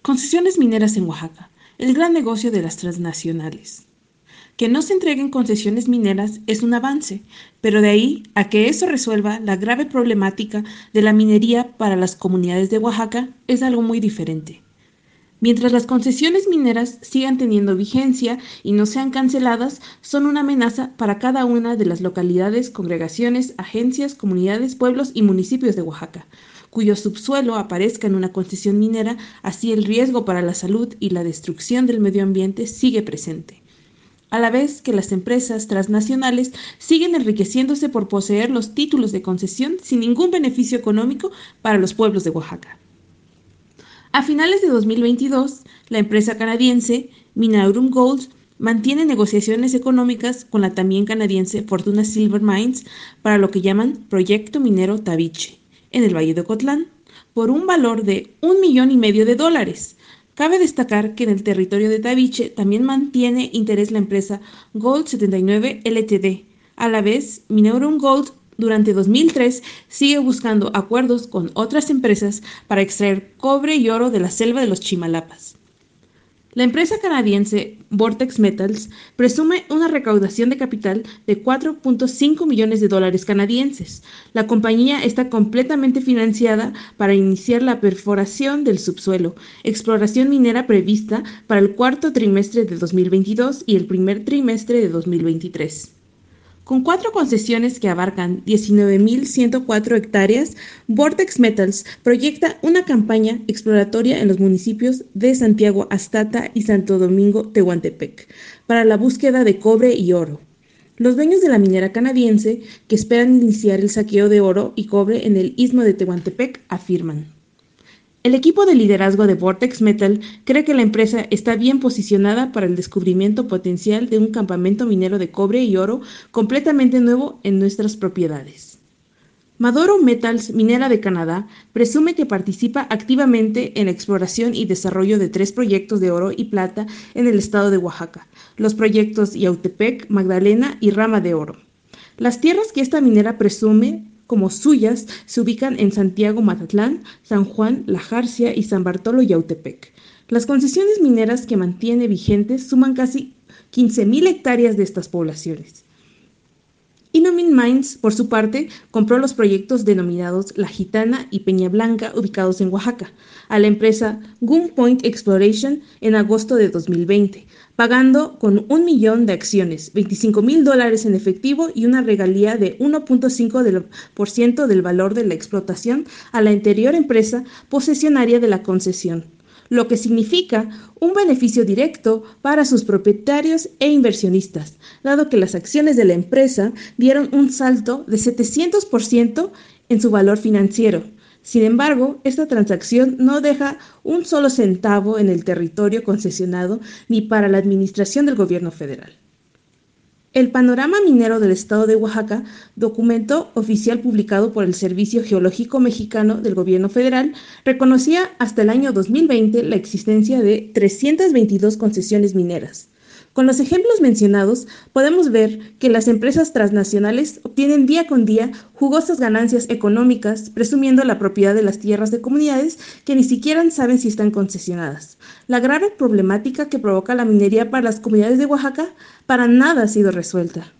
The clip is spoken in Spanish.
Concesiones mineras en Oaxaca. El gran negocio de las transnacionales. Que no se entreguen concesiones mineras es un avance, pero de ahí a que eso resuelva la grave problemática de la minería para las comunidades de Oaxaca es algo muy diferente. Mientras las concesiones mineras sigan teniendo vigencia y no sean canceladas, son una amenaza para cada una de las localidades, congregaciones, agencias, comunidades, pueblos y municipios de Oaxaca, cuyo subsuelo aparezca en una concesión minera, así el riesgo para la salud y la destrucción del medio ambiente sigue presente. A la vez que las empresas transnacionales siguen enriqueciéndose por poseer los títulos de concesión sin ningún beneficio económico para los pueblos de Oaxaca. A finales de 2022, la empresa canadiense Minaurum Gold mantiene negociaciones económicas con la también canadiense Fortuna Silver Mines para lo que llaman Proyecto Minero Tabiche, en el Valle de Ocotlán por un valor de un millón y medio de dólares. Cabe destacar que en el territorio de Tabiche también mantiene interés la empresa Gold 79 Ltd. A la vez, Mineuron Gold durante 2003 sigue buscando acuerdos con otras empresas para extraer cobre y oro de la selva de los Chimalapas. La empresa canadiense Vortex Metals presume una recaudación de capital de 4.5 millones de dólares canadienses. La compañía está completamente financiada para iniciar la perforación del subsuelo, exploración minera prevista para el cuarto trimestre de 2022 y el primer trimestre de 2023. Con cuatro concesiones que abarcan 19.104 hectáreas, Vortex Metals proyecta una campaña exploratoria en los municipios de Santiago Astata y Santo Domingo Tehuantepec para la búsqueda de cobre y oro. Los dueños de la minera canadiense, que esperan iniciar el saqueo de oro y cobre en el istmo de Tehuantepec, afirman. El equipo de liderazgo de Vortex Metal cree que la empresa está bien posicionada para el descubrimiento potencial de un campamento minero de cobre y oro completamente nuevo en nuestras propiedades. Maduro Metals, minera de Canadá, presume que participa activamente en la exploración y desarrollo de tres proyectos de oro y plata en el estado de Oaxaca, los proyectos Yautepec, Magdalena y Rama de Oro. Las tierras que esta minera presume como suyas se ubican en Santiago Matatlán, San Juan, La Jarcia y San Bartolo Yautepec. Las concesiones mineras que mantiene vigentes suman casi 15.000 hectáreas de estas poblaciones. Inomin Mines, por su parte, compró los proyectos denominados La Gitana y Peña Blanca, ubicados en Oaxaca, a la empresa Gunpoint Exploration en agosto de 2020, pagando con un millón de acciones, 25 mil dólares en efectivo y una regalía de 1.5% del valor de la explotación a la anterior empresa posesionaria de la concesión lo que significa un beneficio directo para sus propietarios e inversionistas, dado que las acciones de la empresa dieron un salto de 700% en su valor financiero. Sin embargo, esta transacción no deja un solo centavo en el territorio concesionado ni para la administración del gobierno federal. El panorama minero del estado de Oaxaca, documento oficial publicado por el Servicio Geológico Mexicano del Gobierno Federal, reconocía hasta el año 2020 la existencia de 322 concesiones mineras. Con los ejemplos mencionados, podemos ver que las empresas transnacionales obtienen día con día jugosas ganancias económicas, presumiendo la propiedad de las tierras de comunidades que ni siquiera saben si están concesionadas. La grave problemática que provoca la minería para las comunidades de Oaxaca para nada ha sido resuelta.